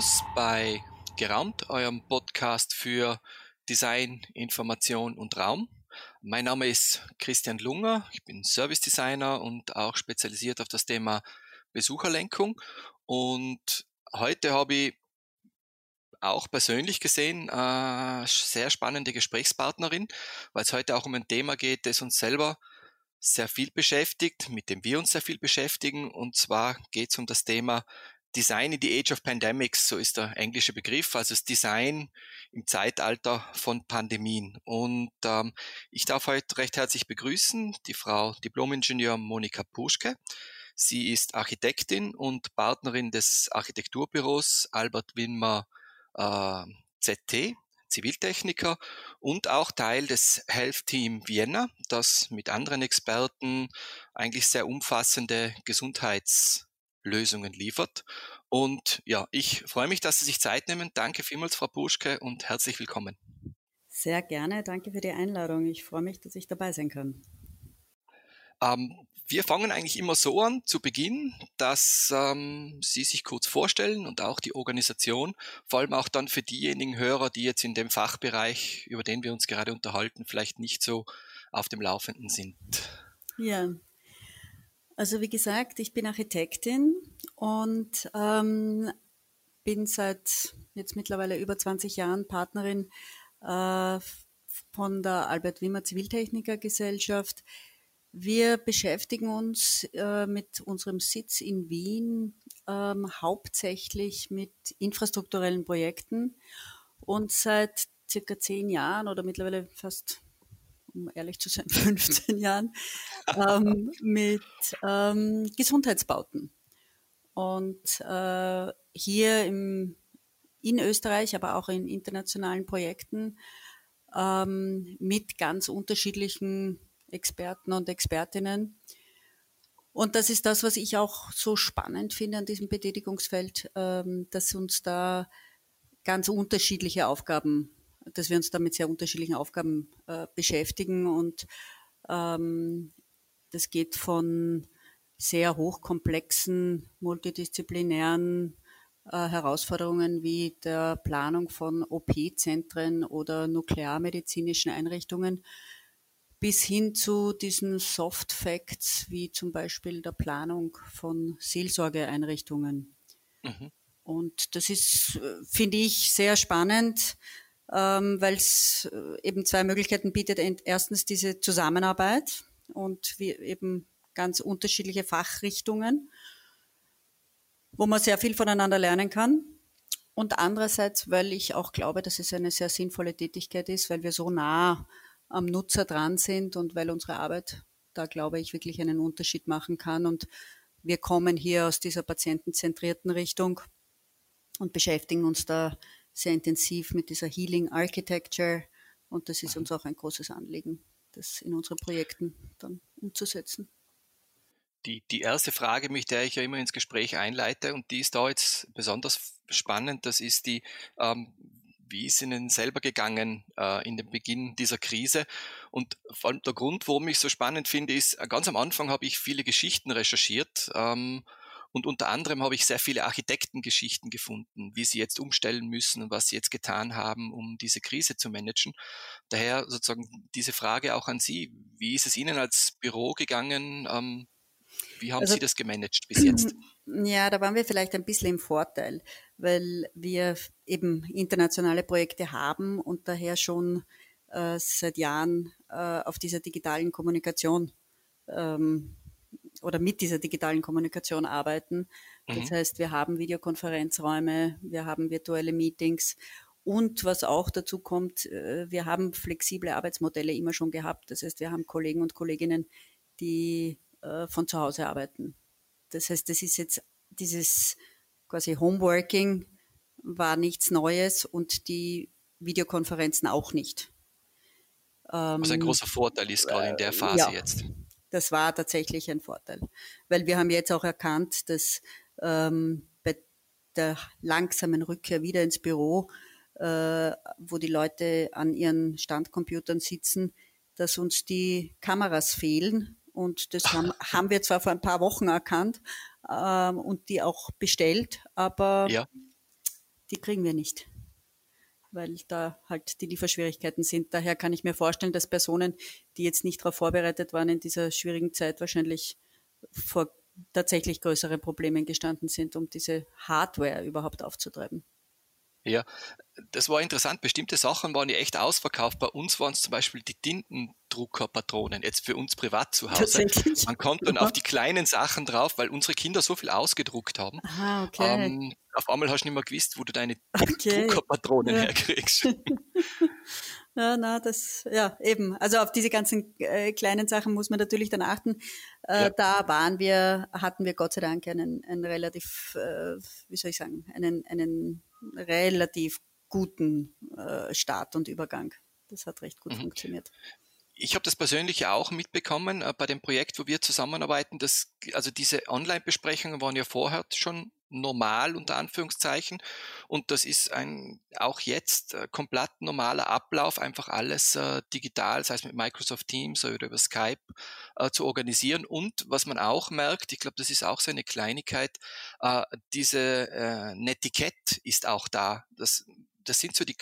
Servus bei Geraumt, eurem Podcast für Design, Information und Raum. Mein Name ist Christian Lunger, ich bin Service Designer und auch spezialisiert auf das Thema Besucherlenkung. Und heute habe ich auch persönlich gesehen äh, sehr spannende Gesprächspartnerin, weil es heute auch um ein Thema geht, das uns selber sehr viel beschäftigt, mit dem wir uns sehr viel beschäftigen. Und zwar geht es um das Thema Design in the Age of Pandemics, so ist der englische Begriff, also das Design im Zeitalter von Pandemien. Und ähm, ich darf heute recht herzlich begrüßen die Frau Diplomingenieur Monika Puschke. Sie ist Architektin und Partnerin des Architekturbüros Albert Winmer äh, ZT, Ziviltechniker und auch Teil des Health Team Vienna, das mit anderen Experten eigentlich sehr umfassende Gesundheitslösungen liefert. Und ja, ich freue mich, dass Sie sich Zeit nehmen. Danke vielmals, Frau Puschke, und herzlich willkommen. Sehr gerne. Danke für die Einladung. Ich freue mich, dass ich dabei sein kann. Ähm, wir fangen eigentlich immer so an zu Beginn, dass ähm, Sie sich kurz vorstellen und auch die Organisation, vor allem auch dann für diejenigen Hörer, die jetzt in dem Fachbereich, über den wir uns gerade unterhalten, vielleicht nicht so auf dem Laufenden sind. Ja, also wie gesagt, ich bin Architektin und ähm, bin seit jetzt mittlerweile über 20 Jahren Partnerin äh, von der Albert Wimmer Ziviltechniker Gesellschaft wir beschäftigen uns äh, mit unserem Sitz in Wien ähm, hauptsächlich mit infrastrukturellen Projekten. Und seit circa zehn Jahren oder mittlerweile fast, um ehrlich zu sein, 15 Jahren ähm, mit ähm, Gesundheitsbauten. Und äh, hier im, in Österreich, aber auch in internationalen Projekten ähm, mit ganz unterschiedlichen Experten und Expertinnen. Und das ist das, was ich auch so spannend finde an diesem Betätigungsfeld, ähm, dass uns da ganz unterschiedliche Aufgaben, dass wir uns da mit sehr unterschiedlichen Aufgaben äh, beschäftigen. Und ähm, das geht von sehr hochkomplexen, multidisziplinären äh, Herausforderungen wie der Planung von OP-Zentren oder nuklearmedizinischen Einrichtungen bis hin zu diesen Soft Facts wie zum Beispiel der Planung von Seelsorgeeinrichtungen. Mhm. Und das ist, finde ich, sehr spannend, ähm, weil es äh, eben zwei Möglichkeiten bietet. Erstens diese Zusammenarbeit und wie eben ganz unterschiedliche Fachrichtungen, wo man sehr viel voneinander lernen kann. Und andererseits, weil ich auch glaube, dass es eine sehr sinnvolle Tätigkeit ist, weil wir so nah am Nutzer dran sind und weil unsere Arbeit da, glaube ich, wirklich einen Unterschied machen kann. Und wir kommen hier aus dieser patientenzentrierten Richtung und beschäftigen uns da sehr intensiv mit dieser Healing Architecture. Und das ist uns auch ein großes Anliegen, das in unseren Projekten dann umzusetzen. Die, die erste Frage, mit der ich ja immer ins Gespräch einleite, und die ist da jetzt besonders spannend, das ist die, ähm, wie ist Ihnen selber gegangen äh, in dem Beginn dieser Krise? Und vor allem der Grund, warum ich so spannend finde, ist, äh, ganz am Anfang habe ich viele Geschichten recherchiert ähm, und unter anderem habe ich sehr viele Architektengeschichten gefunden, wie sie jetzt umstellen müssen und was sie jetzt getan haben, um diese Krise zu managen. Daher sozusagen diese Frage auch an Sie. Wie ist es Ihnen als Büro gegangen? Ähm, wie haben also, Sie das gemanagt bis jetzt? Ja, da waren wir vielleicht ein bisschen im Vorteil, weil wir eben internationale Projekte haben und daher schon äh, seit Jahren äh, auf dieser digitalen Kommunikation ähm, oder mit dieser digitalen Kommunikation arbeiten. Das mhm. heißt, wir haben Videokonferenzräume, wir haben virtuelle Meetings und was auch dazu kommt, äh, wir haben flexible Arbeitsmodelle immer schon gehabt. Das heißt, wir haben Kollegen und Kolleginnen, die äh, von zu Hause arbeiten. Das heißt, das ist jetzt dieses quasi Homeworking war nichts Neues und die Videokonferenzen auch nicht. Was ein ähm, großer Vorteil ist gerade in der Phase ja, jetzt. Das war tatsächlich ein Vorteil, weil wir haben jetzt auch erkannt, dass ähm, bei der langsamen Rückkehr wieder ins Büro, äh, wo die Leute an ihren Standcomputern sitzen, dass uns die Kameras fehlen. Und das haben, haben wir zwar vor ein paar Wochen erkannt ähm, und die auch bestellt, aber ja. die kriegen wir nicht, weil da halt die Lieferschwierigkeiten sind. Daher kann ich mir vorstellen, dass Personen, die jetzt nicht darauf vorbereitet waren in dieser schwierigen Zeit, wahrscheinlich vor tatsächlich größere Probleme gestanden sind, um diese Hardware überhaupt aufzutreiben. Ja, das war interessant. Bestimmte Sachen waren ja echt ausverkauft. Bei uns waren es zum Beispiel die Tintendruckerpatronen, jetzt für uns privat zu Hause. Man konnte dann auf die kleinen Sachen drauf, weil unsere Kinder so viel ausgedruckt haben. Aha, okay. Ähm, auf einmal hast du nicht mehr gewusst, wo du deine okay. Druckerpatronen ja. herkriegst. Ja, na, das, ja, eben. Also auf diese ganzen äh, kleinen Sachen muss man natürlich dann achten. Äh, ja. Da waren wir, hatten wir Gott sei Dank einen, einen relativ, äh, wie soll ich sagen, einen, einen relativ guten äh, Start und Übergang. Das hat recht gut mhm. funktioniert. Ich habe das persönlich auch mitbekommen äh, bei dem Projekt, wo wir zusammenarbeiten. Dass, also diese Online-Besprechungen waren ja vorher schon normal unter Anführungszeichen und das ist ein auch jetzt äh, komplett normaler Ablauf, einfach alles äh, digital, sei es mit Microsoft Teams oder über Skype äh, zu organisieren und was man auch merkt, ich glaube, das ist auch so eine Kleinigkeit, äh, diese äh, Netiquette ist auch da. Das, das sind so die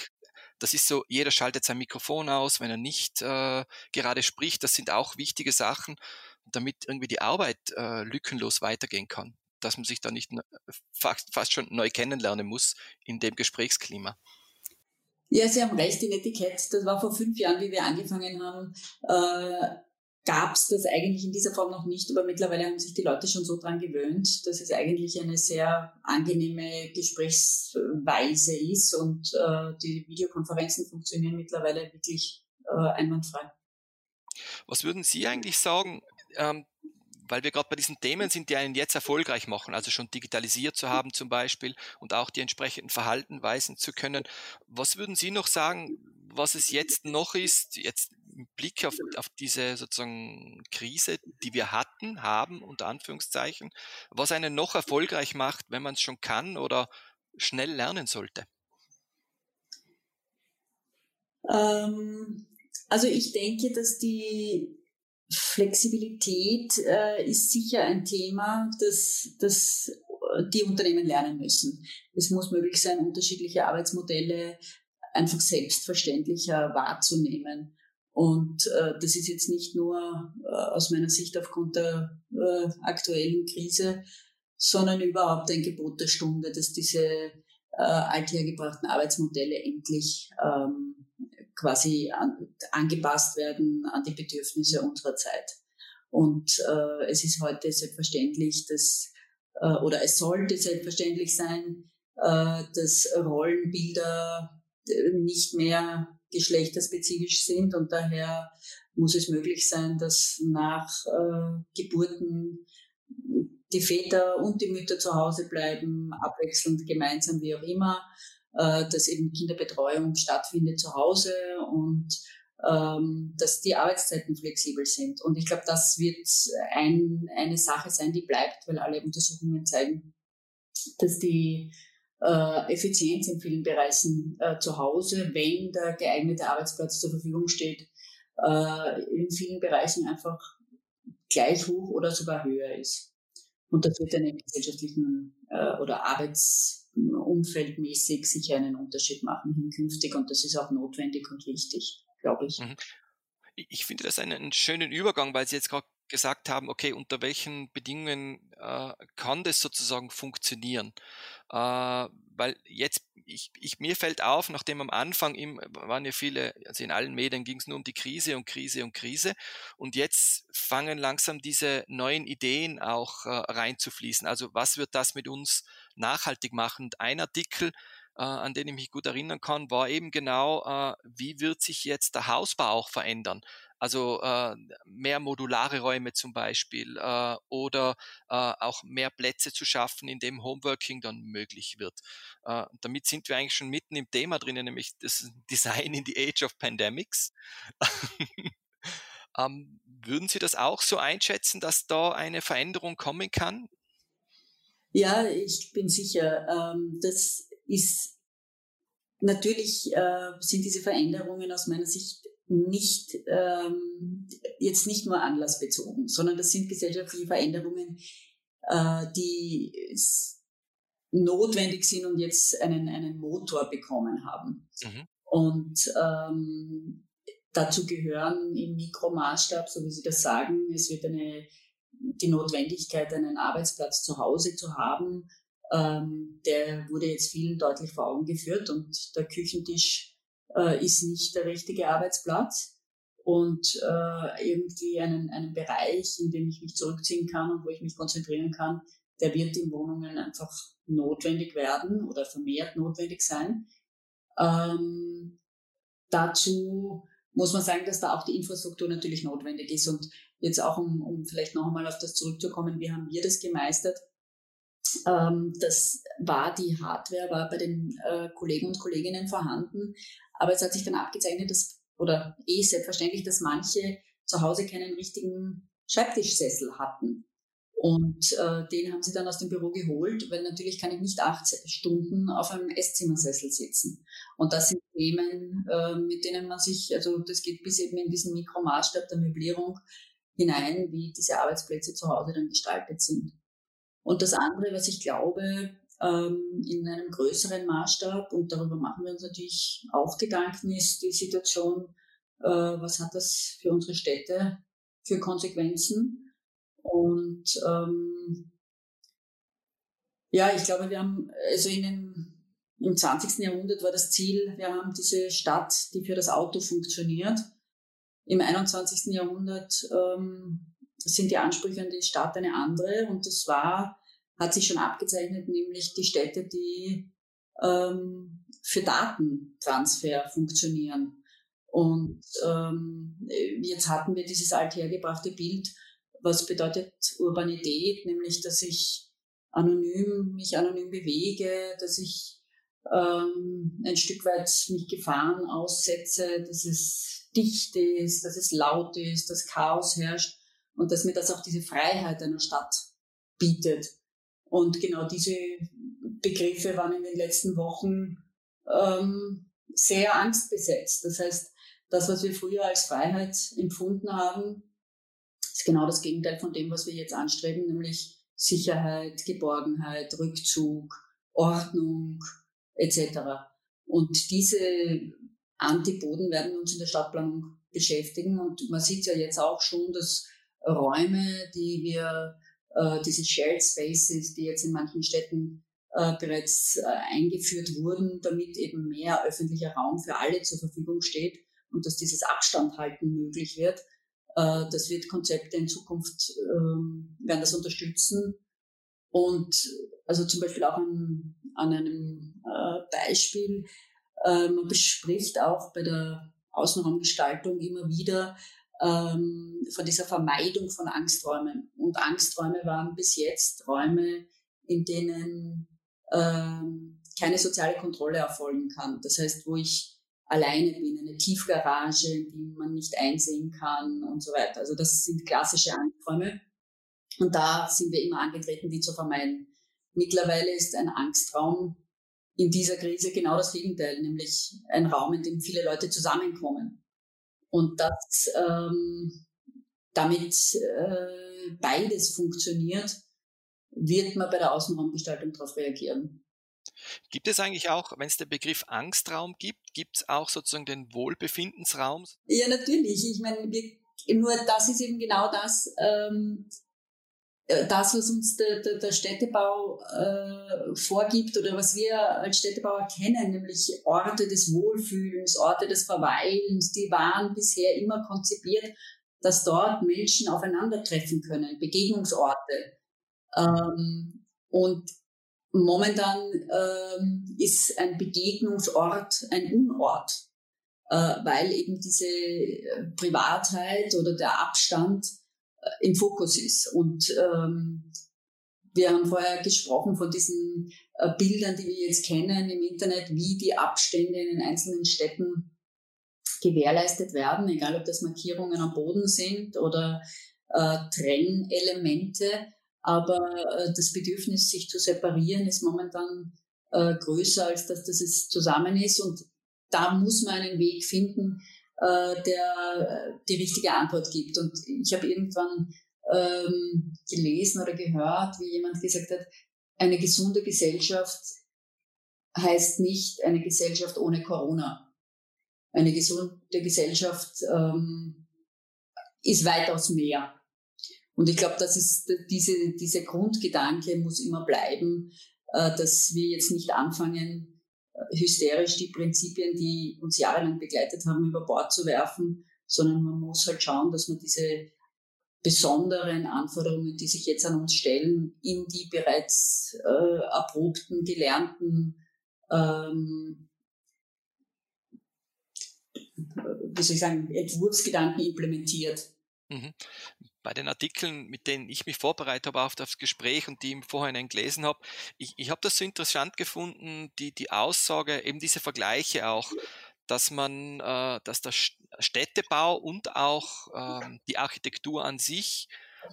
das ist so, jeder schaltet sein Mikrofon aus, wenn er nicht äh, gerade spricht. Das sind auch wichtige Sachen, damit irgendwie die Arbeit äh, lückenlos weitergehen kann. Dass man sich da nicht fast, fast schon neu kennenlernen muss in dem Gesprächsklima. Ja, Sie haben recht, die Etikett, das war vor fünf Jahren, wie wir angefangen haben, äh, gab es das eigentlich in dieser Form noch nicht, aber mittlerweile haben sich die Leute schon so dran gewöhnt, dass es eigentlich eine sehr angenehme Gesprächsweise ist und äh, die Videokonferenzen funktionieren mittlerweile wirklich äh, einwandfrei. Was würden Sie eigentlich sagen, ähm, weil wir gerade bei diesen Themen sind, die einen jetzt erfolgreich machen, also schon digitalisiert zu haben zum Beispiel und auch die entsprechenden Verhalten weisen zu können. Was würden Sie noch sagen, was es jetzt noch ist, jetzt im Blick auf, auf diese sozusagen Krise, die wir hatten, haben, unter Anführungszeichen, was einen noch erfolgreich macht, wenn man es schon kann oder schnell lernen sollte? Ähm, also ich denke, dass die Flexibilität äh, ist sicher ein Thema, das, das die Unternehmen lernen müssen. Es muss möglich sein, unterschiedliche Arbeitsmodelle einfach selbstverständlicher wahrzunehmen. Und äh, das ist jetzt nicht nur äh, aus meiner Sicht aufgrund der äh, aktuellen Krise, sondern überhaupt ein Gebot der Stunde, dass diese äh, althergebrachten Arbeitsmodelle endlich ähm, quasi an, angepasst werden an die Bedürfnisse unserer Zeit. Und äh, es ist heute selbstverständlich, dass, äh, oder es sollte selbstverständlich sein, äh, dass Rollenbilder äh, nicht mehr geschlechterspezifisch sind und daher muss es möglich sein, dass nach äh, Geburten die Väter und die Mütter zu Hause bleiben, abwechselnd gemeinsam, wie auch immer, äh, dass eben Kinderbetreuung stattfindet zu Hause und ähm, dass die Arbeitszeiten flexibel sind. Und ich glaube, das wird ein, eine Sache sein, die bleibt, weil alle Untersuchungen zeigen, dass die äh, Effizienz in vielen Bereichen äh, zu Hause, wenn der geeignete Arbeitsplatz zur Verfügung steht, äh, in vielen Bereichen einfach gleich hoch oder sogar höher ist. Und das wird im gesellschaftlichen äh, oder Arbeitsumfeldmäßig sicher einen Unterschied machen hinkünftig und das ist auch notwendig und wichtig, glaube ich. Mhm. Ich finde das einen schönen Übergang, weil Sie jetzt gerade gesagt haben, okay, unter welchen Bedingungen äh, kann das sozusagen funktionieren? Äh, weil jetzt, ich, ich, mir fällt auf, nachdem am Anfang im, waren ja viele, also in allen Medien ging es nur um die Krise und Krise und Krise und jetzt fangen langsam diese neuen Ideen auch äh, reinzufließen. Also was wird das mit uns nachhaltig machen? Und ein Artikel, äh, an den ich mich gut erinnern kann, war eben genau, äh, wie wird sich jetzt der Hausbau auch verändern? Also äh, mehr modulare Räume zum Beispiel äh, oder äh, auch mehr Plätze zu schaffen, in dem Homeworking dann möglich wird. Äh, damit sind wir eigentlich schon mitten im Thema drinnen, nämlich das Design in the Age of Pandemics. ähm, würden Sie das auch so einschätzen, dass da eine Veränderung kommen kann? Ja, ich bin sicher. Ähm, das ist natürlich äh, sind diese Veränderungen aus meiner Sicht nicht ähm, jetzt nicht nur anlassbezogen, sondern das sind gesellschaftliche Veränderungen, äh, die notwendig sind und jetzt einen, einen Motor bekommen haben. Mhm. Und ähm, dazu gehören im Mikromaßstab, so wie Sie das sagen, es wird eine, die Notwendigkeit, einen Arbeitsplatz zu Hause zu haben, ähm, der wurde jetzt vielen deutlich vor Augen geführt und der Küchentisch äh, ist nicht der richtige Arbeitsplatz und äh, irgendwie einen, einen Bereich, in dem ich mich zurückziehen kann und wo ich mich konzentrieren kann, der wird in Wohnungen einfach notwendig werden oder vermehrt notwendig sein. Ähm, dazu muss man sagen, dass da auch die Infrastruktur natürlich notwendig ist. Und jetzt auch, um, um vielleicht noch einmal auf das zurückzukommen, wie haben wir das gemeistert? Ähm, das war die Hardware, war bei den äh, Kollegen und Kolleginnen vorhanden, aber es hat sich dann abgezeichnet, dass, oder eh selbstverständlich, dass manche zu Hause keinen richtigen Schreibtischsessel hatten. Und äh, den haben sie dann aus dem Büro geholt, weil natürlich kann ich nicht acht Stunden auf einem Esszimmersessel sitzen. Und das sind Themen, äh, mit denen man sich, also das geht bis eben in diesen Mikromaßstab der Möblierung hinein, wie diese Arbeitsplätze zu Hause dann gestaltet sind. Und das andere, was ich glaube, ähm, in einem größeren Maßstab, und darüber machen wir uns natürlich auch Gedanken, ist die Situation, äh, was hat das für unsere Städte für Konsequenzen? Und ähm, ja, ich glaube, wir haben, also in dem, im 20. Jahrhundert war das Ziel, wir haben diese Stadt, die für das Auto funktioniert. Im 21. Jahrhundert ähm, sind die Ansprüche an die Stadt eine andere und das war, hat sich schon abgezeichnet, nämlich die Städte, die ähm, für Datentransfer funktionieren. Und ähm, jetzt hatten wir dieses althergebrachte Bild, was bedeutet Urbanität, nämlich dass ich anonym, mich anonym bewege, dass ich ähm, ein Stück weit mich Gefahren aussetze, dass es dicht ist, dass es laut ist, dass Chaos herrscht und dass mir das auch diese Freiheit einer Stadt bietet. Und genau diese Begriffe waren in den letzten Wochen ähm, sehr angstbesetzt. Das heißt, das, was wir früher als Freiheit empfunden haben, ist genau das Gegenteil von dem, was wir jetzt anstreben, nämlich Sicherheit, Geborgenheit, Rückzug, Ordnung etc. Und diese Antipoden werden uns in der Stadtplanung beschäftigen. Und man sieht ja jetzt auch schon, dass Räume, die wir, äh, diese Shared Spaces, die jetzt in manchen Städten äh, bereits äh, eingeführt wurden, damit eben mehr öffentlicher Raum für alle zur Verfügung steht und dass dieses Abstandhalten möglich wird, äh, das wird Konzepte in Zukunft, ähm, werden das unterstützen. Und also zum Beispiel auch an, an einem äh, Beispiel, äh, man bespricht auch bei der Außenraumgestaltung immer wieder ähm, von dieser Vermeidung von Angsträumen. Und Angsträume waren bis jetzt Räume, in denen ähm, keine soziale Kontrolle erfolgen kann. Das heißt, wo ich alleine bin, eine Tiefgarage, in die man nicht einsehen kann und so weiter. Also das sind klassische Angsträume. Und da sind wir immer angetreten, die zu vermeiden. Mittlerweile ist ein Angstraum in dieser Krise genau das Gegenteil, nämlich ein Raum, in dem viele Leute zusammenkommen. Und das, ähm, damit äh, beides funktioniert, wird man bei der Außenraumgestaltung darauf reagieren. Gibt es eigentlich auch, wenn es den Begriff Angstraum gibt, gibt es auch sozusagen den Wohlbefindensraum? Ja, natürlich. Ich meine, nur das ist eben genau das, ähm, äh, das, was uns der, der, der Städtebau äh, vorgibt oder was wir als Städtebauer kennen, nämlich Orte des Wohlfühlens, Orte des Verweilens, die waren bisher immer konzipiert, dass dort Menschen aufeinandertreffen können, Begegnungsorte. Ähm, und Momentan ähm, ist ein Begegnungsort ein Unort, äh, weil eben diese äh, Privatheit oder der Abstand äh, im Fokus ist. Und ähm, wir haben vorher gesprochen von diesen äh, Bildern, die wir jetzt kennen im Internet, wie die Abstände in den einzelnen Städten gewährleistet werden, egal ob das Markierungen am Boden sind oder äh, Trennelemente. Aber äh, das Bedürfnis, sich zu separieren, ist momentan äh, größer, als dass das es zusammen ist. Und da muss man einen Weg finden, äh, der die richtige Antwort gibt. Und ich habe irgendwann ähm, gelesen oder gehört, wie jemand gesagt hat, eine gesunde Gesellschaft heißt nicht eine Gesellschaft ohne Corona. Eine gesunde Gesellschaft ähm, ist weitaus mehr. Und ich glaube, das ist diese, diese Grundgedanke muss immer bleiben, äh, dass wir jetzt nicht anfangen, äh, hysterisch die Prinzipien, die uns jahrelang begleitet haben, über Bord zu werfen, sondern man muss halt schauen, dass man diese besonderen Anforderungen, die sich jetzt an uns stellen, in die bereits äh, erprobten, gelernten ähm, wie soll ich sagen, Entwurfsgedanken implementiert. Mhm. Bei den Artikeln, mit denen ich mich vorbereitet habe auf das Gespräch und die im Vorhinein gelesen habe, ich, ich habe das so interessant gefunden, die, die Aussage, eben diese Vergleiche auch, dass man, äh, dass der Städtebau und auch äh, die Architektur an sich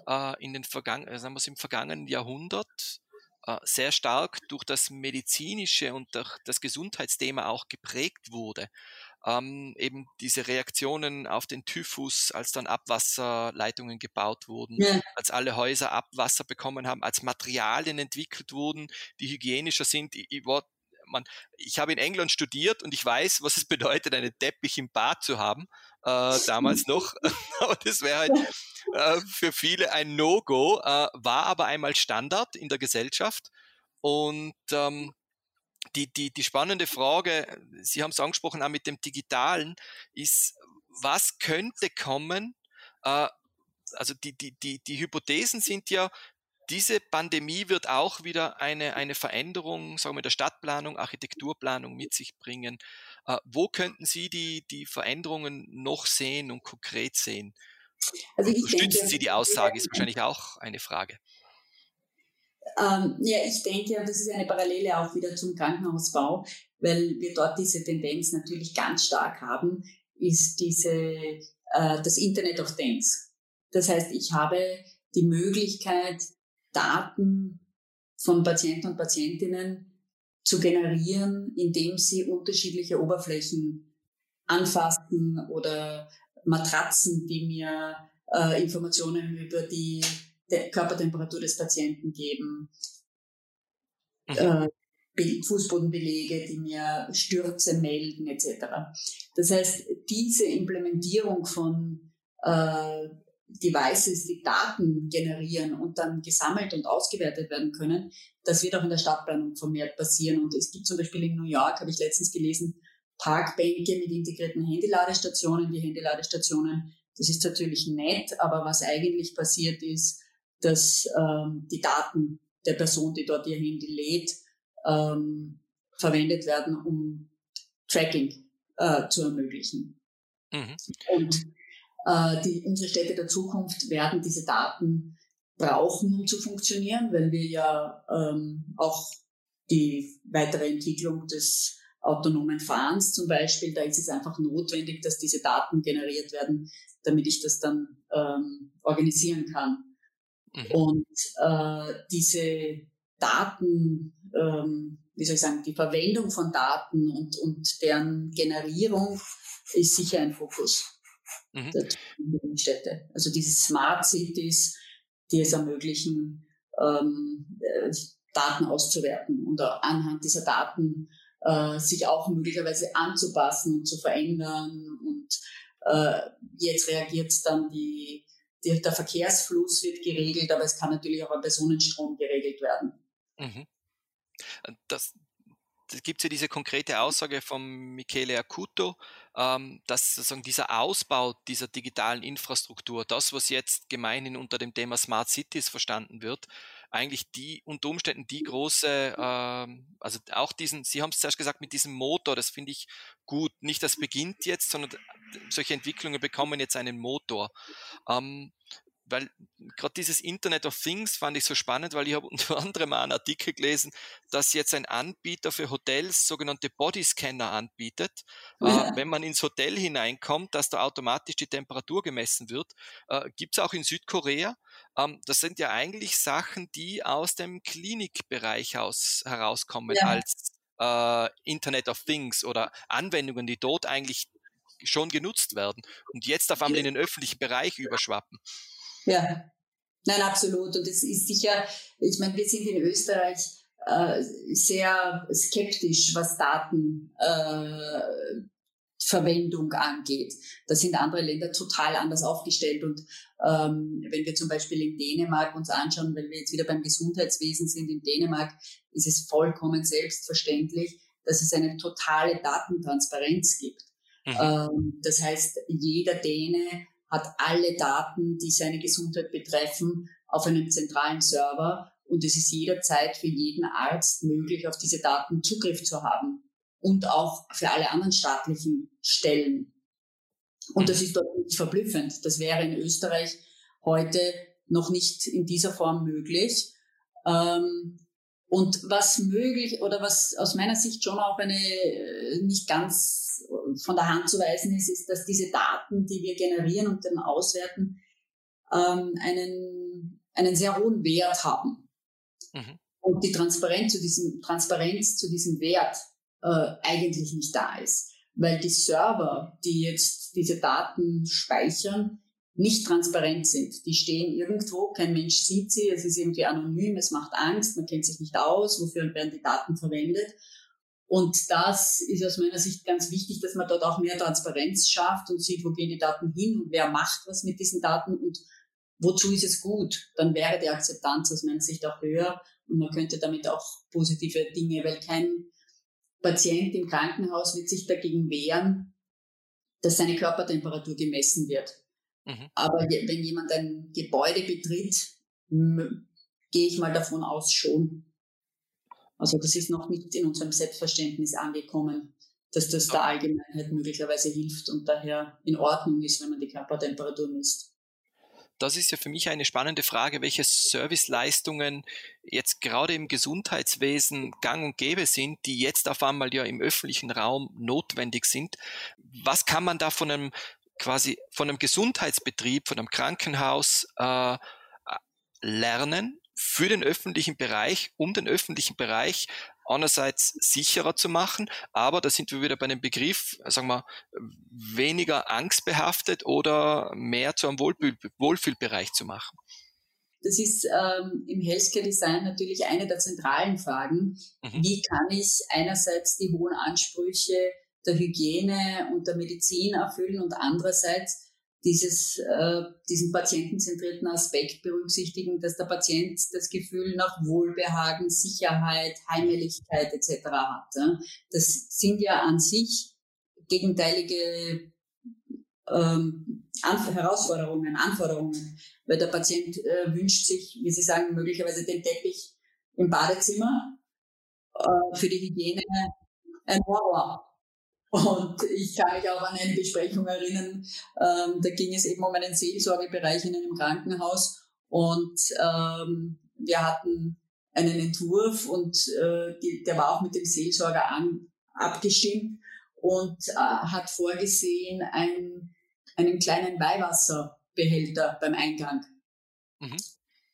äh, in den vergangenen, äh, sagen wir im vergangenen Jahrhundert äh, sehr stark durch das medizinische und durch das Gesundheitsthema auch geprägt wurde. Ähm, eben diese Reaktionen auf den Typhus, als dann Abwasserleitungen gebaut wurden, ja. als alle Häuser Abwasser bekommen haben, als Materialien entwickelt wurden, die hygienischer sind. Ich, ich, war, man, ich habe in England studiert und ich weiß, was es bedeutet, einen Teppich im Bad zu haben, äh, damals noch. Aber das wäre halt äh, für viele ein No-Go, äh, war aber einmal Standard in der Gesellschaft. Und ähm, die, die, die spannende Frage, Sie haben es angesprochen, auch mit dem Digitalen, ist, was könnte kommen? Äh, also die, die, die, die Hypothesen sind ja, diese Pandemie wird auch wieder eine, eine Veränderung, sagen wir, der Stadtplanung, Architekturplanung mit sich bringen. Äh, wo könnten Sie die, die Veränderungen noch sehen und konkret sehen? Also ich Stützen denke, Sie die Aussage, ist wahrscheinlich auch eine Frage. Ähm, ja, ich denke, und das ist eine Parallele auch wieder zum Krankenhausbau, weil wir dort diese Tendenz natürlich ganz stark haben, ist diese, äh, das Internet of Things. Das heißt, ich habe die Möglichkeit, Daten von Patienten und Patientinnen zu generieren, indem sie unterschiedliche Oberflächen anfassen oder Matratzen, die mir äh, Informationen über die Körpertemperatur des Patienten geben, mhm. äh, Fußbodenbelege, die mir Stürze melden etc. Das heißt, diese Implementierung von äh, Devices, die Daten generieren und dann gesammelt und ausgewertet werden können, das wird auch in der Stadtplanung vermehrt passieren. Und es gibt zum Beispiel in New York, habe ich letztens gelesen, Parkbänke mit integrierten Handyladestationen. Die Handyladestationen, das ist natürlich nett, aber was eigentlich passiert ist, dass ähm, die Daten der Person, die dort ihr Handy lädt, ähm, verwendet werden, um Tracking äh, zu ermöglichen. Mhm. Und äh, die, unsere Städte der Zukunft werden diese Daten brauchen, um zu funktionieren, weil wir ja ähm, auch die weitere Entwicklung des autonomen Fahrens zum Beispiel, da ist es einfach notwendig, dass diese Daten generiert werden, damit ich das dann ähm, organisieren kann. Mhm. Und äh, diese Daten, ähm, wie soll ich sagen, die Verwendung von Daten und, und deren Generierung ist sicher ein Fokus mhm. der Städte. Also diese Smart Cities, die es ermöglichen, ähm, äh, Daten auszuwerten und anhand dieser Daten äh, sich auch möglicherweise anzupassen und zu verändern. Und äh, jetzt reagiert dann die, die, der Verkehrsfluss wird geregelt, aber es kann natürlich auch ein Personenstrom geregelt werden. Mhm. Das, das gibt ja diese konkrete Aussage von Michele Acuto, ähm, dass sozusagen dieser Ausbau dieser digitalen Infrastruktur, das, was jetzt gemeinhin unter dem Thema Smart Cities verstanden wird, eigentlich die unter Umständen die große, ähm, also auch diesen, Sie haben es zuerst gesagt, mit diesem Motor, das finde ich gut. Nicht das beginnt jetzt, sondern solche Entwicklungen bekommen jetzt einen Motor. Ähm, weil gerade dieses Internet of Things fand ich so spannend, weil ich habe unter anderem mal einen Artikel gelesen, dass jetzt ein Anbieter für Hotels sogenannte Bodyscanner anbietet. Ja. Äh, wenn man ins Hotel hineinkommt, dass da automatisch die Temperatur gemessen wird. Äh, Gibt es auch in Südkorea. Ähm, das sind ja eigentlich Sachen, die aus dem Klinikbereich aus, herauskommen ja. als äh, Internet of Things oder Anwendungen, die dort eigentlich schon genutzt werden und jetzt auf einmal in den öffentlichen Bereich überschwappen. Ja, Nein, absolut. Und es ist sicher, ich meine, wir sind in Österreich äh, sehr skeptisch, was Datenverwendung äh, angeht. Da sind andere Länder total anders aufgestellt. Und ähm, wenn wir zum Beispiel in Dänemark uns anschauen, weil wir jetzt wieder beim Gesundheitswesen sind, in Dänemark ist es vollkommen selbstverständlich, dass es eine totale Datentransparenz gibt. Mhm. Ähm, das heißt, jeder Däne hat alle Daten, die seine Gesundheit betreffen, auf einem zentralen Server und es ist jederzeit für jeden Arzt möglich, auf diese Daten Zugriff zu haben und auch für alle anderen staatlichen Stellen. Und das ist dort nicht verblüffend. Das wäre in Österreich heute noch nicht in dieser Form möglich. Ähm, und was möglich oder was aus meiner Sicht schon auch eine äh, nicht ganz von der Hand zu weisen ist, ist, dass diese Daten, die wir generieren und dann auswerten, ähm, einen, einen sehr hohen Wert haben. Mhm. Und die Transparenz zu diesem, Transparenz zu diesem Wert äh, eigentlich nicht da ist. Weil die Server, die jetzt diese Daten speichern, nicht transparent sind. Die stehen irgendwo, kein Mensch sieht sie, es ist irgendwie anonym, es macht Angst, man kennt sich nicht aus, wofür werden die Daten verwendet. Und das ist aus meiner Sicht ganz wichtig, dass man dort auch mehr Transparenz schafft und sieht, wo gehen die Daten hin und wer macht was mit diesen Daten und wozu ist es gut. Dann wäre die Akzeptanz aus meiner Sicht auch höher und man könnte damit auch positive Dinge, weil kein Patient im Krankenhaus wird sich dagegen wehren, dass seine Körpertemperatur gemessen wird. Mhm. Aber wenn jemand ein Gebäude betritt, gehe ich mal davon aus schon. Also das ist noch nicht in unserem Selbstverständnis angekommen, dass das der Allgemeinheit möglicherweise hilft und daher in Ordnung ist, wenn man die Körpertemperatur misst. Das ist ja für mich eine spannende Frage, welche Serviceleistungen jetzt gerade im Gesundheitswesen gang und gäbe sind, die jetzt auf einmal ja im öffentlichen Raum notwendig sind. Was kann man da von einem quasi von einem Gesundheitsbetrieb, von einem Krankenhaus äh, lernen für den öffentlichen Bereich, um den öffentlichen Bereich einerseits sicherer zu machen, aber da sind wir wieder bei dem Begriff, sagen wir, weniger angstbehaftet oder mehr zu einem Wohlfühl Wohlfühlbereich zu machen. Das ist ähm, im Healthcare Design natürlich eine der zentralen Fragen. Mhm. Wie kann ich einerseits die hohen Ansprüche der Hygiene und der Medizin erfüllen und andererseits dieses, äh, diesen patientenzentrierten Aspekt berücksichtigen, dass der Patient das Gefühl nach Wohlbehagen, Sicherheit, Heimeligkeit etc. hat. Das sind ja an sich gegenteilige ähm, Herausforderungen, Anforderungen, weil der Patient äh, wünscht sich, wie Sie sagen, möglicherweise den Teppich im Badezimmer, äh, für die Hygiene ein Horror. Und ich kann mich auch an eine Besprechung erinnern, ähm, da ging es eben um einen Seelsorgebereich in einem Krankenhaus und ähm, wir hatten einen Entwurf und äh, die, der war auch mit dem Seelsorger an, abgestimmt und äh, hat vorgesehen ein, einen kleinen Weihwasserbehälter beim Eingang. Mhm.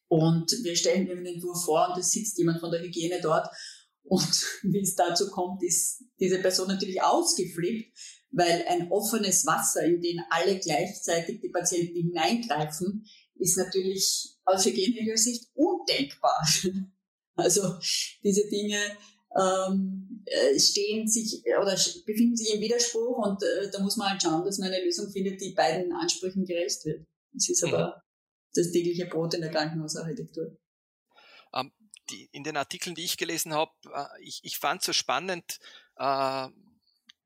Und wir stellen den Entwurf vor und es sitzt jemand von der Hygiene dort und wie es dazu kommt, ist diese Person natürlich ausgeflippt, weil ein offenes Wasser, in den alle gleichzeitig die Patienten hineingreifen, ist natürlich aus hygienischer Sicht undenkbar. Also diese Dinge ähm, äh, stehen sich oder befinden sich im Widerspruch und äh, da muss man halt schauen, dass man eine Lösung findet, die beiden Ansprüchen gerecht wird. Das ist aber mhm. das tägliche Brot in der Krankenhausarchitektur. Um, die, in den Artikeln, die ich gelesen habe, äh, ich, ich fand so spannend, äh,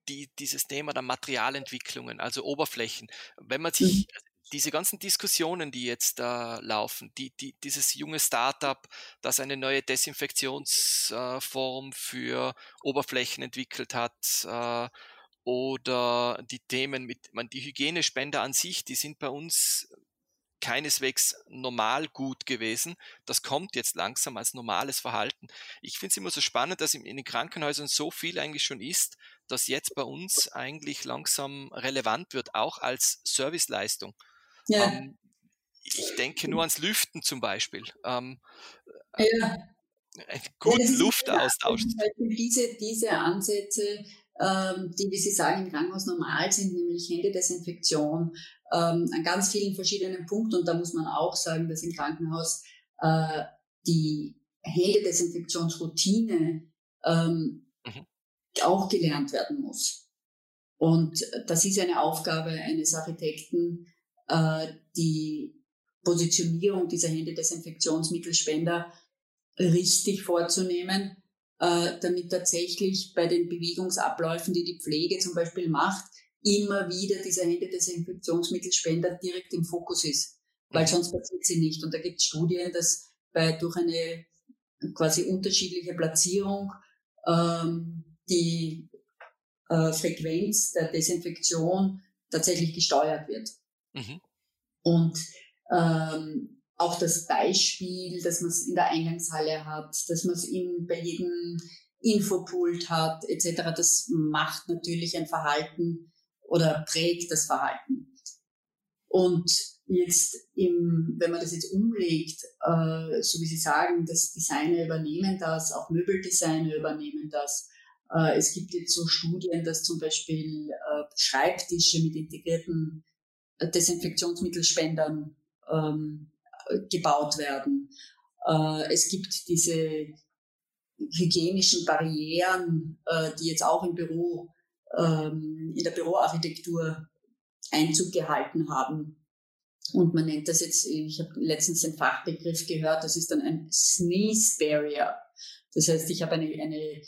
die, dieses Thema der Materialentwicklungen, also Oberflächen. Wenn man sich mhm. diese ganzen Diskussionen, die jetzt äh, laufen, die, die, dieses junge Startup, das eine neue Desinfektionsform äh, für Oberflächen entwickelt hat, äh, oder die Themen mit, man, die Hygienespender an sich, die sind bei uns keineswegs normal gut gewesen. Das kommt jetzt langsam als normales Verhalten. Ich finde es immer so spannend, dass in den Krankenhäusern so viel eigentlich schon ist, dass jetzt bei uns eigentlich langsam relevant wird, auch als Serviceleistung. Ja. Ähm, ich denke nur ans Lüften zum Beispiel. Ähm, ja. Einen guten ja, Luftaustausch. Diese, diese Ansätze die, wie Sie sagen, im Krankenhaus normal sind, nämlich Händedesinfektion ähm, an ganz vielen verschiedenen Punkten. Und da muss man auch sagen, dass im Krankenhaus äh, die Händedesinfektionsroutine ähm, mhm. auch gelernt werden muss. Und das ist eine Aufgabe eines Architekten, äh, die Positionierung dieser Händedesinfektionsmittelspender richtig vorzunehmen, äh, damit tatsächlich bei den Bewegungsabläufen, die die Pflege zum Beispiel macht, immer wieder dieser Händedesinfektionsmittelspender direkt im Fokus ist, weil mhm. sonst passiert sie nicht. Und da gibt es Studien, dass bei durch eine quasi unterschiedliche Platzierung ähm, die äh, Frequenz der Desinfektion tatsächlich gesteuert wird. Mhm. Und ähm, auch das Beispiel, dass man es in der Eingangshalle hat, dass man es bei jedem Infopult hat, etc., das macht natürlich ein Verhalten oder prägt das Verhalten. Und jetzt, im, wenn man das jetzt umlegt, äh, so wie Sie sagen, dass Designer übernehmen das, auch Möbeldesigner übernehmen das. Äh, es gibt jetzt so Studien, dass zum Beispiel äh, Schreibtische mit integrierten äh, Desinfektionsmittelspendern ähm, gebaut werden. Äh, es gibt diese hygienischen Barrieren, äh, die jetzt auch im Büro, ähm, in der Büroarchitektur Einzug gehalten haben. Und man nennt das jetzt, ich habe letztens den Fachbegriff gehört, das ist dann ein Sneeze Barrier. Das heißt, ich habe eine, eine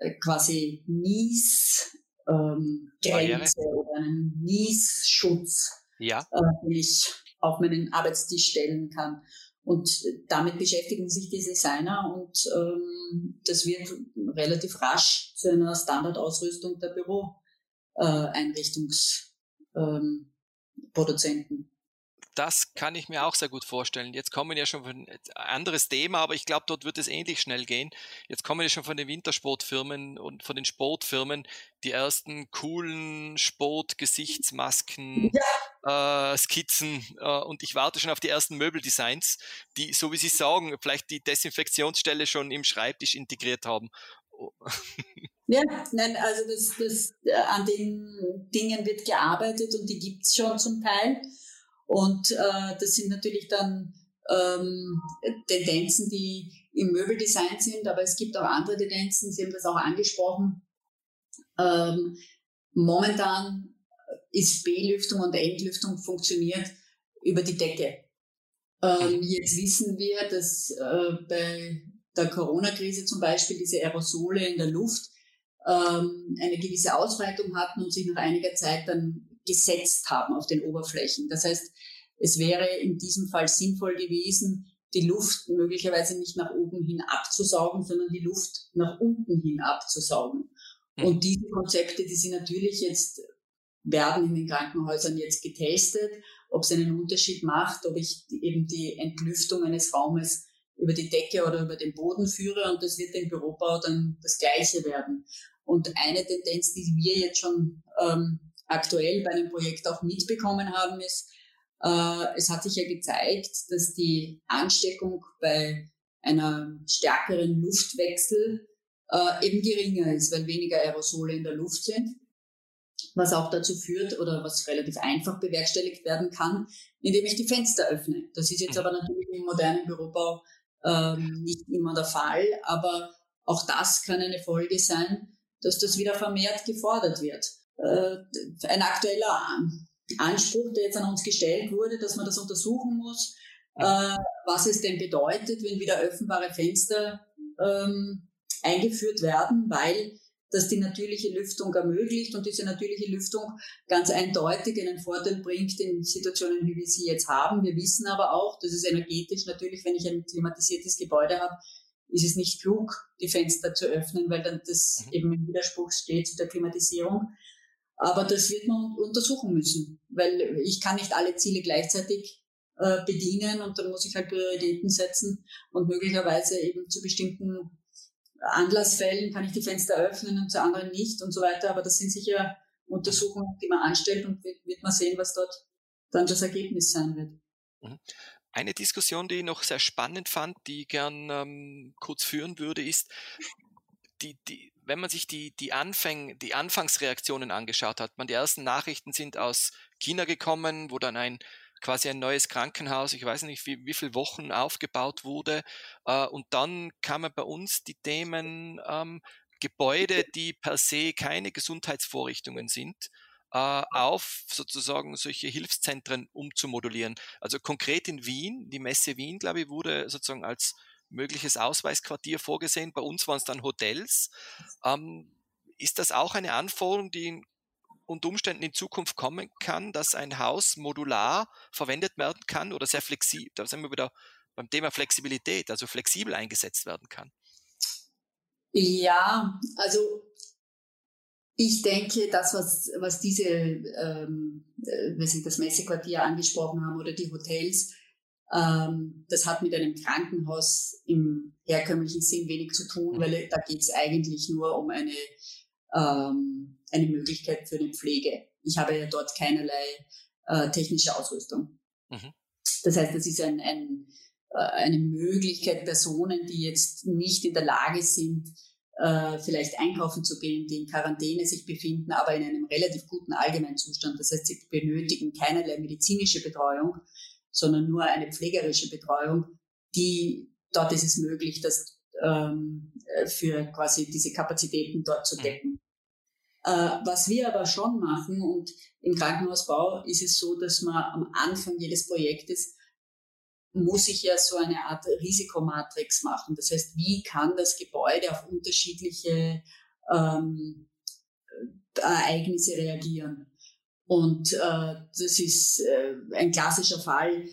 äh, quasi Nies ähm, Grenze oder einen Niesschutz, ja. äh, den ich auf meinen Arbeitstisch stellen kann. Und damit beschäftigen sich die Designer und ähm, das wird relativ rasch zu einer Standardausrüstung der Büroeinrichtungsproduzenten. Ähm, das kann ich mir auch sehr gut vorstellen. Jetzt kommen ja schon von ein anderes Thema, aber ich glaube, dort wird es ähnlich schnell gehen. Jetzt kommen ja schon von den Wintersportfirmen und von den Sportfirmen die ersten coolen Sportgesichtsmasken, ja. äh, Skizzen äh, und ich warte schon auf die ersten Möbeldesigns, die, so wie Sie sagen, vielleicht die Desinfektionsstelle schon im Schreibtisch integriert haben. Ja, nein, also das, das, äh, an den Dingen wird gearbeitet und die gibt es schon zum Teil. Und äh, das sind natürlich dann ähm, Tendenzen, die im Möbeldesign sind, aber es gibt auch andere Tendenzen, Sie haben das auch angesprochen. Ähm, momentan ist B-Lüftung und Entlüftung funktioniert über die Decke. Ähm, jetzt wissen wir, dass äh, bei der Corona-Krise zum Beispiel diese Aerosole in der Luft ähm, eine gewisse Ausbreitung hatten und sich nach einiger Zeit dann gesetzt haben auf den Oberflächen. Das heißt, es wäre in diesem Fall sinnvoll gewesen, die Luft möglicherweise nicht nach oben hin abzusaugen, sondern die Luft nach unten hin abzusaugen. Mhm. Und diese Konzepte, die sind natürlich jetzt, werden in den Krankenhäusern jetzt getestet, ob es einen Unterschied macht, ob ich eben die Entlüftung eines Raumes über die Decke oder über den Boden führe und das wird im Bürobau dann das Gleiche werden. Und eine Tendenz, die wir jetzt schon ähm, aktuell bei einem Projekt auch mitbekommen haben, ist, äh, es hat sich ja gezeigt, dass die Ansteckung bei einer stärkeren Luftwechsel äh, eben geringer ist, weil weniger Aerosole in der Luft sind, was auch dazu führt oder was relativ einfach bewerkstelligt werden kann, indem ich die Fenster öffne. Das ist jetzt aber natürlich im modernen Bürobau ähm, nicht immer der Fall, aber auch das kann eine Folge sein, dass das wieder vermehrt gefordert wird. Äh, ein aktueller Anspruch, der jetzt an uns gestellt wurde, dass man das untersuchen muss, äh, was es denn bedeutet, wenn wieder öffnbare Fenster ähm, eingeführt werden, weil das die natürliche Lüftung ermöglicht und diese natürliche Lüftung ganz eindeutig einen Vorteil bringt in Situationen, wie wir sie jetzt haben. Wir wissen aber auch, dass es energetisch natürlich, wenn ich ein klimatisiertes Gebäude habe, ist es nicht klug, die Fenster zu öffnen, weil dann das mhm. eben im Widerspruch steht zu der Klimatisierung. Aber das wird man untersuchen müssen, weil ich kann nicht alle Ziele gleichzeitig äh, bedienen und dann muss ich halt Prioritäten setzen und möglicherweise eben zu bestimmten Anlassfällen kann ich die Fenster öffnen und zu anderen nicht und so weiter. Aber das sind sicher Untersuchungen, die man anstellt und wird man sehen, was dort dann das Ergebnis sein wird. Mhm. Eine Diskussion, die ich noch sehr spannend fand, die ich gern ähm, kurz führen würde, ist, die, die, wenn man sich die, die, Anfäng, die Anfangsreaktionen angeschaut hat, man die ersten Nachrichten sind aus China gekommen, wo dann ein quasi ein neues Krankenhaus, ich weiß nicht, wie, wie viele Wochen aufgebaut wurde. Äh, und dann kamen bei uns die Themen ähm, Gebäude, die per se keine Gesundheitsvorrichtungen sind, äh, auf sozusagen solche Hilfszentren umzumodulieren. Also konkret in Wien, die Messe Wien, glaube ich, wurde sozusagen als mögliches Ausweisquartier vorgesehen. Bei uns waren es dann Hotels. Ähm, ist das auch eine Anforderung, die in, unter Umständen in Zukunft kommen kann, dass ein Haus modular verwendet werden kann oder sehr flexibel, da sind wir wieder beim Thema Flexibilität, also flexibel eingesetzt werden kann? Ja, also ich denke, das, was, was diese, ähm, äh, wenn Sie das Messequartier angesprochen haben oder die Hotels, das hat mit einem Krankenhaus im herkömmlichen Sinn wenig zu tun, mhm. weil da geht es eigentlich nur um eine, ähm, eine Möglichkeit für eine Pflege. Ich habe ja dort keinerlei äh, technische Ausrüstung. Mhm. Das heißt, das ist ein, ein, äh, eine Möglichkeit, Personen, die jetzt nicht in der Lage sind, äh, vielleicht einkaufen zu gehen, die in Quarantäne sich befinden, aber in einem relativ guten Allgemeinzustand. Das heißt, sie benötigen keinerlei medizinische Betreuung, sondern nur eine pflegerische Betreuung, die dort ist es möglich, das ähm, für quasi diese Kapazitäten dort zu mhm. decken. Äh, was wir aber schon machen und im Krankenhausbau ist es so, dass man am Anfang jedes Projektes muss ich ja so eine Art Risikomatrix machen. Das heißt, wie kann das Gebäude auf unterschiedliche ähm, Ereignisse reagieren? Und äh, das ist äh, ein klassischer Fall,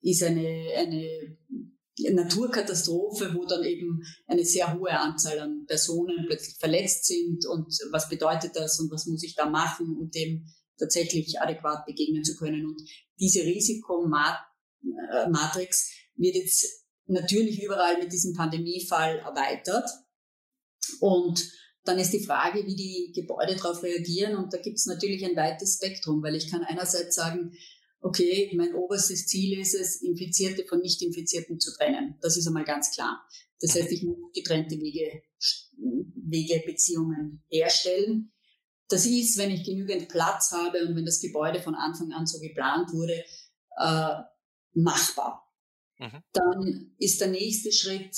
ist eine, eine Naturkatastrophe, wo dann eben eine sehr hohe Anzahl an Personen plötzlich verletzt sind. Und was bedeutet das und was muss ich da machen, um dem tatsächlich adäquat begegnen zu können? Und diese Risikomatrix äh, wird jetzt natürlich überall mit diesem Pandemiefall erweitert. Und dann ist die Frage, wie die Gebäude darauf reagieren. Und da gibt es natürlich ein weites Spektrum, weil ich kann einerseits sagen, okay, mein oberstes Ziel ist es, Infizierte von Nicht-Infizierten zu trennen. Das ist einmal ganz klar. Das heißt, ich muss getrennte Wege, Wege, Beziehungen herstellen. Das ist, wenn ich genügend Platz habe und wenn das Gebäude von Anfang an so geplant wurde, äh, machbar. Mhm. Dann ist der nächste Schritt,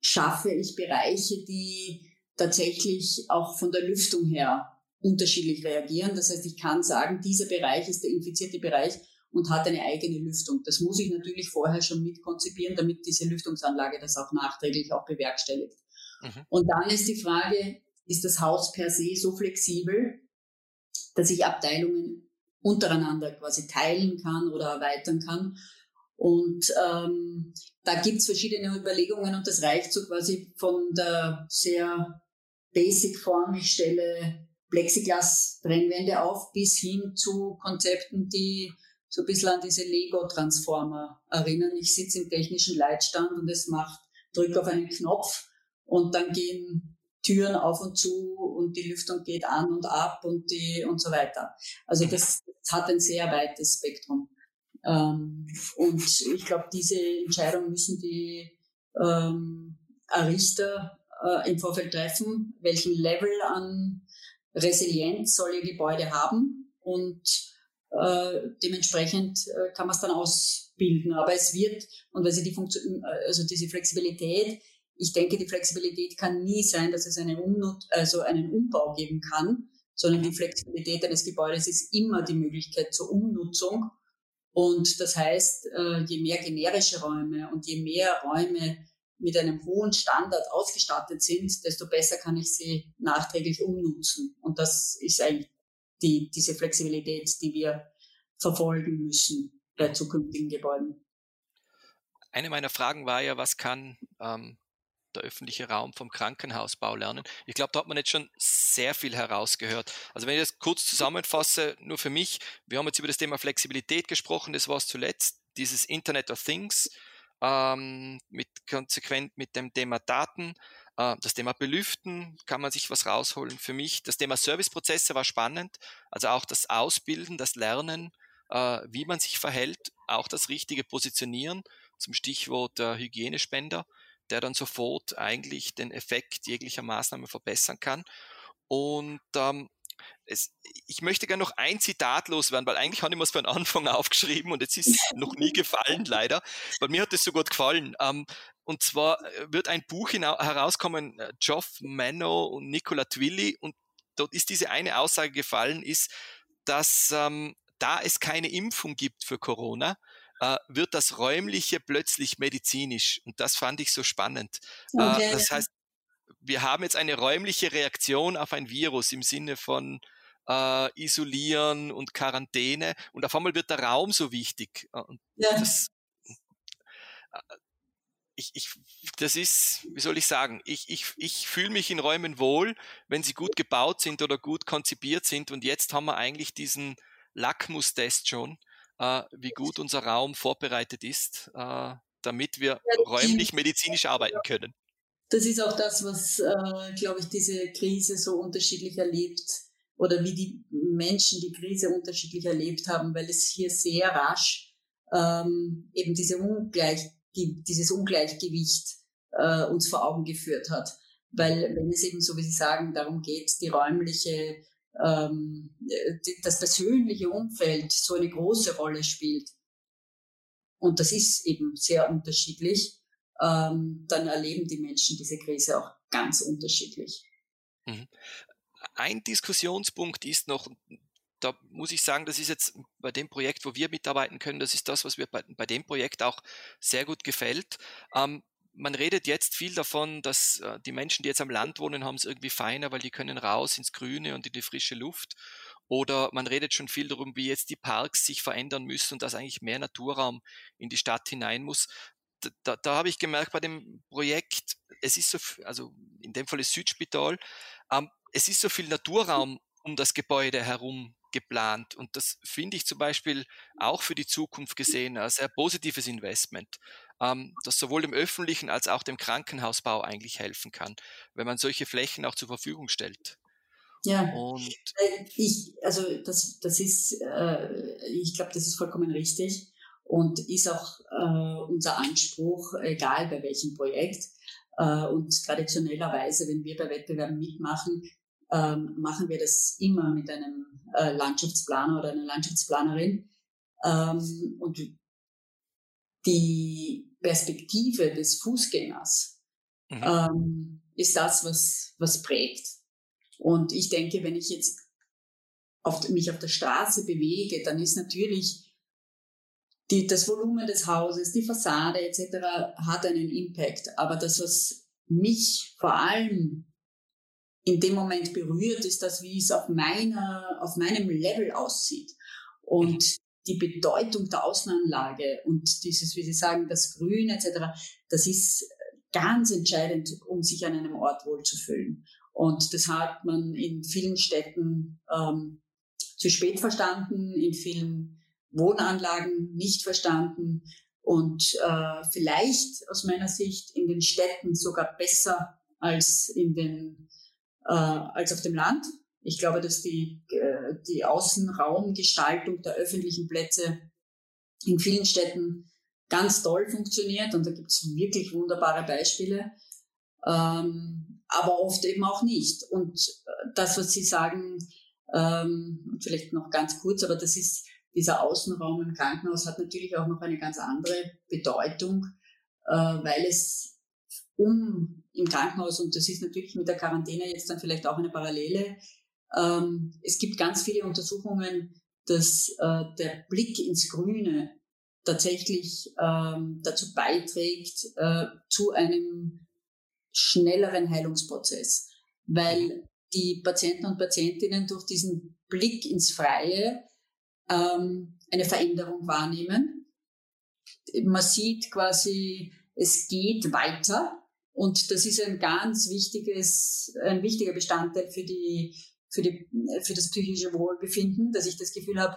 schaffe ich Bereiche, die tatsächlich auch von der Lüftung her unterschiedlich reagieren. Das heißt, ich kann sagen, dieser Bereich ist der infizierte Bereich und hat eine eigene Lüftung. Das muss ich natürlich vorher schon mitkonzipieren, damit diese Lüftungsanlage das auch nachträglich auch bewerkstelligt. Mhm. Und dann ist die Frage, ist das Haus per se so flexibel, dass ich Abteilungen untereinander quasi teilen kann oder erweitern kann. Und ähm, da gibt's verschiedene Überlegungen und das reicht so quasi von der sehr basic Form, ich stelle Plexiglas-Brennwände auf, bis hin zu Konzepten, die so ein bisschen an diese Lego-Transformer erinnern. Ich sitze im technischen Leitstand und es macht, drücke auf einen Knopf und dann gehen Türen auf und zu und die Lüftung geht an und ab und die und so weiter. Also das, das hat ein sehr weites Spektrum. Ähm, und ich glaube, diese Entscheidung müssen die ähm, Errichter äh, im Vorfeld treffen, welchen Level an Resilienz soll ihr Gebäude haben und äh, dementsprechend äh, kann man es dann ausbilden. Aber es wird, und weil sie die Funktion, äh, also diese Flexibilität ich denke, die Flexibilität kann nie sein, dass es eine Umnut also einen Umbau geben kann, sondern die Flexibilität eines Gebäudes ist immer die Möglichkeit zur Umnutzung. Und das heißt, äh, je mehr generische Räume und je mehr Räume mit einem hohen Standard ausgestattet sind, desto besser kann ich sie nachträglich umnutzen. Und das ist eigentlich die, diese Flexibilität, die wir verfolgen müssen bei zukünftigen Gebäuden. Eine meiner Fragen war ja, was kann ähm, der öffentliche Raum vom Krankenhausbau lernen. Ich glaube, da hat man jetzt schon sehr viel herausgehört. Also wenn ich das kurz zusammenfasse, nur für mich, wir haben jetzt über das Thema Flexibilität gesprochen, das war es zuletzt, dieses Internet of Things, ähm, mit konsequent mit dem Thema Daten, äh, das Thema Belüften, kann man sich was rausholen für mich. Das Thema Serviceprozesse war spannend, also auch das Ausbilden, das Lernen, äh, wie man sich verhält, auch das richtige Positionieren zum Stichwort äh, Hygienespender der dann sofort eigentlich den Effekt jeglicher Maßnahme verbessern kann. Und ähm, es, ich möchte gerne noch ein Zitat loswerden, weil eigentlich habe ich mir es von Anfang aufgeschrieben und jetzt ist es noch nie gefallen, leider. Bei mir hat es so gut gefallen. Ähm, und zwar äh, wird ein Buch herauskommen, äh, Geoff Manno und Nicola Twilly, und dort ist diese eine Aussage gefallen, ist, dass ähm, da es keine Impfung gibt für Corona, äh, wird das Räumliche plötzlich medizinisch. Und das fand ich so spannend. Okay. Äh, das heißt, wir haben jetzt eine räumliche Reaktion auf ein Virus im Sinne von äh, Isolieren und Quarantäne. Und auf einmal wird der Raum so wichtig. Äh, und ja. das, äh, ich, ich, das ist, wie soll ich sagen, ich, ich, ich fühle mich in Räumen wohl, wenn sie gut gebaut sind oder gut konzipiert sind. Und jetzt haben wir eigentlich diesen Lackmustest schon, äh, wie gut unser Raum vorbereitet ist, äh, damit wir räumlich medizinisch arbeiten können. Das ist auch das, was, äh, glaube ich, diese Krise so unterschiedlich erlebt oder wie die Menschen die Krise unterschiedlich erlebt haben, weil es hier sehr rasch ähm, eben diese Ungleich, dieses Ungleichgewicht äh, uns vor Augen geführt hat. Weil wenn es eben, so wie Sie sagen, darum geht, die räumliche, ähm, das persönliche Umfeld so eine große Rolle spielt, und das ist eben sehr unterschiedlich, ähm, dann erleben die Menschen diese Krise auch ganz unterschiedlich. Mhm. Ein Diskussionspunkt ist noch, da muss ich sagen, das ist jetzt bei dem Projekt, wo wir mitarbeiten können, das ist das, was mir bei, bei dem Projekt auch sehr gut gefällt. Ähm, man redet jetzt viel davon, dass äh, die Menschen, die jetzt am Land wohnen, haben es irgendwie feiner, weil die können raus ins Grüne und in die frische Luft. Oder man redet schon viel darum, wie jetzt die Parks sich verändern müssen und dass eigentlich mehr Naturraum in die Stadt hinein muss da, da habe ich gemerkt bei dem Projekt, es ist so, also in dem Fall ist Südspital, ähm, es ist so viel Naturraum um das Gebäude herum geplant. Und das finde ich zum Beispiel auch für die Zukunft gesehen ein sehr positives Investment, ähm, das sowohl dem öffentlichen als auch dem Krankenhausbau eigentlich helfen kann, wenn man solche Flächen auch zur Verfügung stellt. Ja, und äh, ich, also das, das ist, äh, ich glaube, das ist vollkommen richtig und ist auch äh, unser Anspruch, egal bei welchem Projekt. Äh, und traditionellerweise, wenn wir bei Wettbewerben mitmachen, ähm, machen wir das immer mit einem äh, Landschaftsplaner oder einer Landschaftsplanerin. Ähm, und die Perspektive des Fußgängers mhm. ähm, ist das, was, was prägt. Und ich denke, wenn ich jetzt auf, mich auf der Straße bewege, dann ist natürlich die, das Volumen des Hauses, die Fassade etc. hat einen Impact. Aber das, was mich vor allem in dem Moment berührt, ist das, wie es auf meiner, auf meinem Level aussieht. Und die Bedeutung der Außenanlage und dieses, wie Sie sagen, das Grün etc., das ist ganz entscheidend, um sich an einem Ort wohlzufühlen. Und das hat man in vielen Städten ähm, zu spät verstanden, in vielen Wohnanlagen nicht verstanden und äh, vielleicht aus meiner Sicht in den Städten sogar besser als in den äh, als auf dem Land. Ich glaube, dass die äh, die Außenraumgestaltung der öffentlichen Plätze in vielen Städten ganz toll funktioniert und da gibt es wirklich wunderbare Beispiele, ähm, aber oft eben auch nicht. Und äh, das, was Sie sagen, ähm, vielleicht noch ganz kurz, aber das ist dieser Außenraum im Krankenhaus hat natürlich auch noch eine ganz andere Bedeutung, äh, weil es um im Krankenhaus, und das ist natürlich mit der Quarantäne jetzt dann vielleicht auch eine Parallele, ähm, es gibt ganz viele Untersuchungen, dass äh, der Blick ins Grüne tatsächlich ähm, dazu beiträgt, äh, zu einem schnelleren Heilungsprozess, weil die Patienten und Patientinnen durch diesen Blick ins Freie ähm, eine Veränderung wahrnehmen. Man sieht quasi, es geht weiter und das ist ein ganz wichtiges, ein wichtiger Bestandteil für die, für die, für das psychische Wohlbefinden, dass ich das Gefühl habe,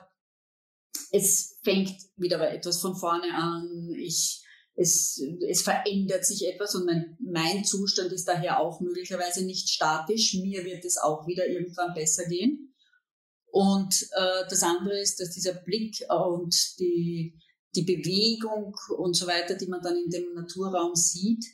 es fängt wieder etwas von vorne an, ich, es, es verändert sich etwas und mein, mein Zustand ist daher auch möglicherweise nicht statisch. Mir wird es auch wieder irgendwann besser gehen. Und äh, das andere ist, dass dieser Blick und die, die Bewegung und so weiter, die man dann in dem Naturraum sieht,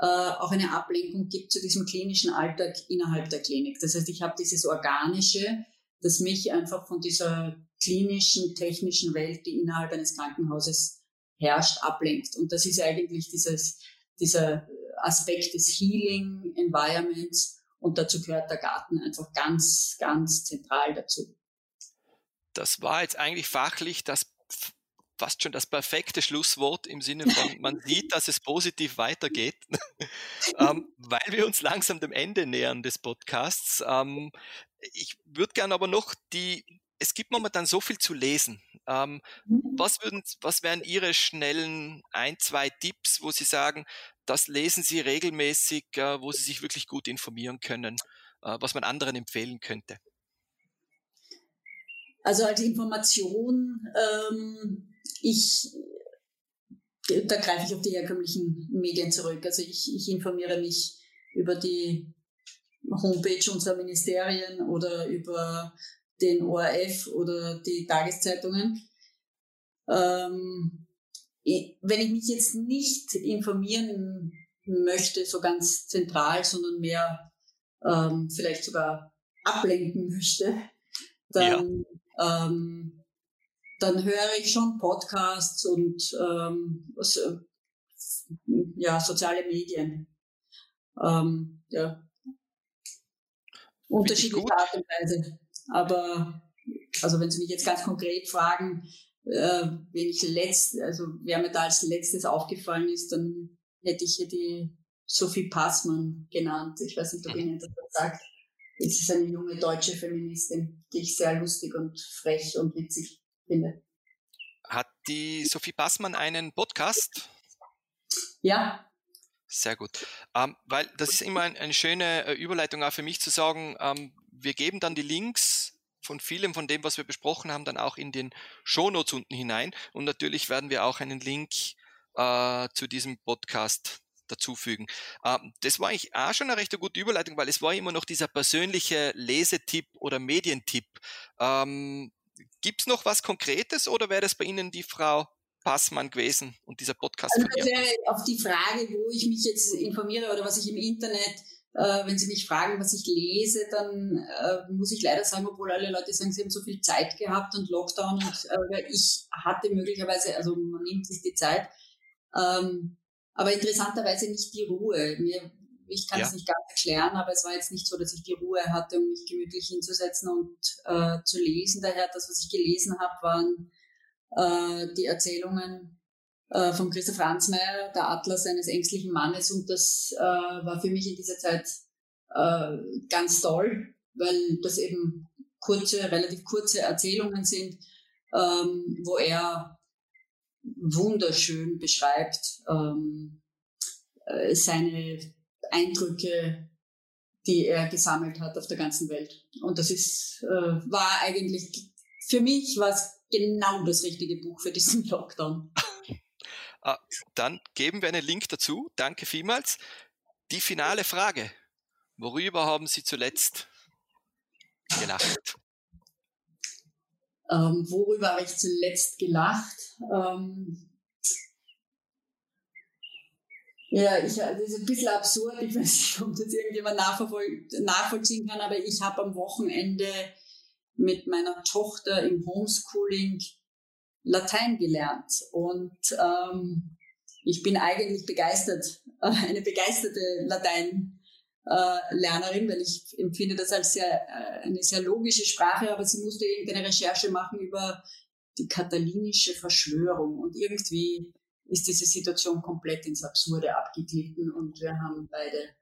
äh, auch eine Ablenkung gibt zu diesem klinischen Alltag innerhalb der Klinik. Das heißt, ich habe dieses Organische, das mich einfach von dieser klinischen, technischen Welt, die innerhalb eines Krankenhauses herrscht, ablenkt. Und das ist eigentlich dieses, dieser Aspekt des Healing Environments und dazu gehört der Garten einfach ganz, ganz zentral dazu. Das war jetzt eigentlich fachlich das fast schon das perfekte Schlusswort im Sinne von, man sieht, dass es positiv weitergeht, ähm, weil wir uns langsam dem Ende nähern des Podcasts. Ähm, ich würde gerne aber noch die, es gibt momentan so viel zu lesen. Ähm, mhm. was, würden, was wären Ihre schnellen ein, zwei Tipps, wo Sie sagen, das lesen Sie regelmäßig, äh, wo Sie sich wirklich gut informieren können, äh, was man anderen empfehlen könnte? Also als Information, ähm, ich, da greife ich auf die herkömmlichen Medien zurück. Also ich, ich informiere mich über die Homepage unserer Ministerien oder über den ORF oder die Tageszeitungen. Ähm, wenn ich mich jetzt nicht informieren möchte, so ganz zentral, sondern mehr ähm, vielleicht sogar ablenken möchte, dann. Ähm, dann höre ich schon Podcasts und ähm, was, äh, ja, soziale Medien. Ähm, ja. Unterschiedliche Art und Weise. Aber also wenn Sie mich jetzt ganz konkret fragen, äh, wenn ich letzt, also wer mir da als letztes aufgefallen ist, dann hätte ich hier die Sophie Passmann genannt. Ich weiß nicht, ob Ihnen das sagt. Es ist eine junge deutsche Feministin, die ich sehr lustig und frech und witzig finde. Hat die Sophie Passmann einen Podcast? Ja. Sehr gut. Ähm, weil das ist immer ein, eine schöne äh, Überleitung auch für mich zu sagen, ähm, wir geben dann die Links von vielem von dem, was wir besprochen haben, dann auch in den Shownotes unten hinein. Und natürlich werden wir auch einen Link äh, zu diesem Podcast dazufügen. Ähm, das war eigentlich auch schon eine recht gute Überleitung, weil es war immer noch dieser persönliche Lesetipp oder Medientipp. Ähm, Gibt es noch was Konkretes oder wäre das bei Ihnen die Frau Passmann gewesen und dieser Podcast? Also das wäre auf die Frage, wo ich mich jetzt informiere oder was ich im Internet äh, wenn Sie mich fragen, was ich lese, dann äh, muss ich leider sagen, obwohl alle Leute sagen, sie haben so viel Zeit gehabt und Lockdown und äh, ich hatte möglicherweise, also man nimmt sich die Zeit, ähm, aber interessanterweise nicht die Ruhe. Mir, ich kann es nicht ganz erklären, aber es war jetzt nicht so, dass ich die Ruhe hatte, um mich gemütlich hinzusetzen und äh, zu lesen. Daher, das, was ich gelesen habe, waren äh, die Erzählungen äh, von Christoph Ransmayr, der Atlas eines ängstlichen Mannes. Und das äh, war für mich in dieser Zeit äh, ganz toll, weil das eben kurze, relativ kurze Erzählungen sind, ähm, wo er wunderschön beschreibt ähm, äh, seine Eindrücke, die er gesammelt hat auf der ganzen Welt. Und das ist, äh, war eigentlich für mich was genau das richtige Buch für diesen Lockdown. Ah, dann geben wir einen Link dazu. Danke vielmals. Die finale Frage. Worüber haben Sie zuletzt gelacht? Ähm, worüber habe ich zuletzt gelacht? Ähm, ja, ich, das ist ein bisschen absurd. Ich weiß nicht, ob das irgendjemand nachvollziehen kann, aber ich habe am Wochenende mit meiner Tochter im Homeschooling Latein gelernt und ähm, ich bin eigentlich begeistert, eine begeisterte Lateinlernerin, äh, weil ich empfinde das als sehr, äh, eine sehr logische Sprache, aber sie musste irgendeine Recherche machen über die katalinische Verschwörung und irgendwie ist diese Situation komplett ins Absurde abgeglitten und wir haben beide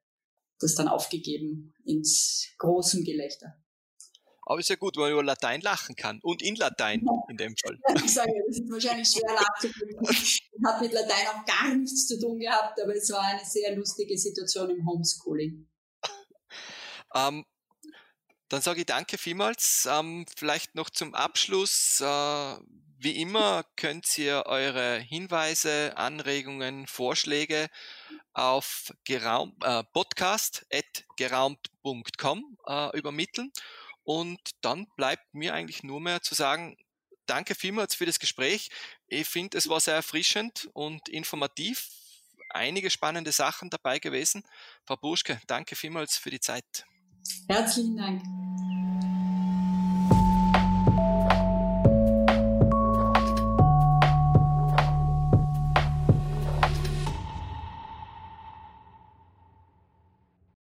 das dann aufgegeben ins großen Gelächter. Aber ist ja gut, wenn man über Latein lachen kann. Und in Latein in dem Fall. Ich sage, das ist wahrscheinlich schwer nachzuvollziehen. Hat mit Latein auch gar nichts zu tun gehabt, aber es war eine sehr lustige Situation im Homeschooling. Ähm, dann sage ich danke vielmals. Ähm, vielleicht noch zum Abschluss. Äh, wie immer könnt ihr eure Hinweise, Anregungen, Vorschläge auf geraum, äh, podcast.geraumt.com äh, übermitteln. Und dann bleibt mir eigentlich nur mehr zu sagen, danke vielmals für das Gespräch. Ich finde, es war sehr erfrischend und informativ. einige spannende Sachen dabei gewesen. Frau Buschke, danke vielmals für die Zeit. Herzlichen Dank.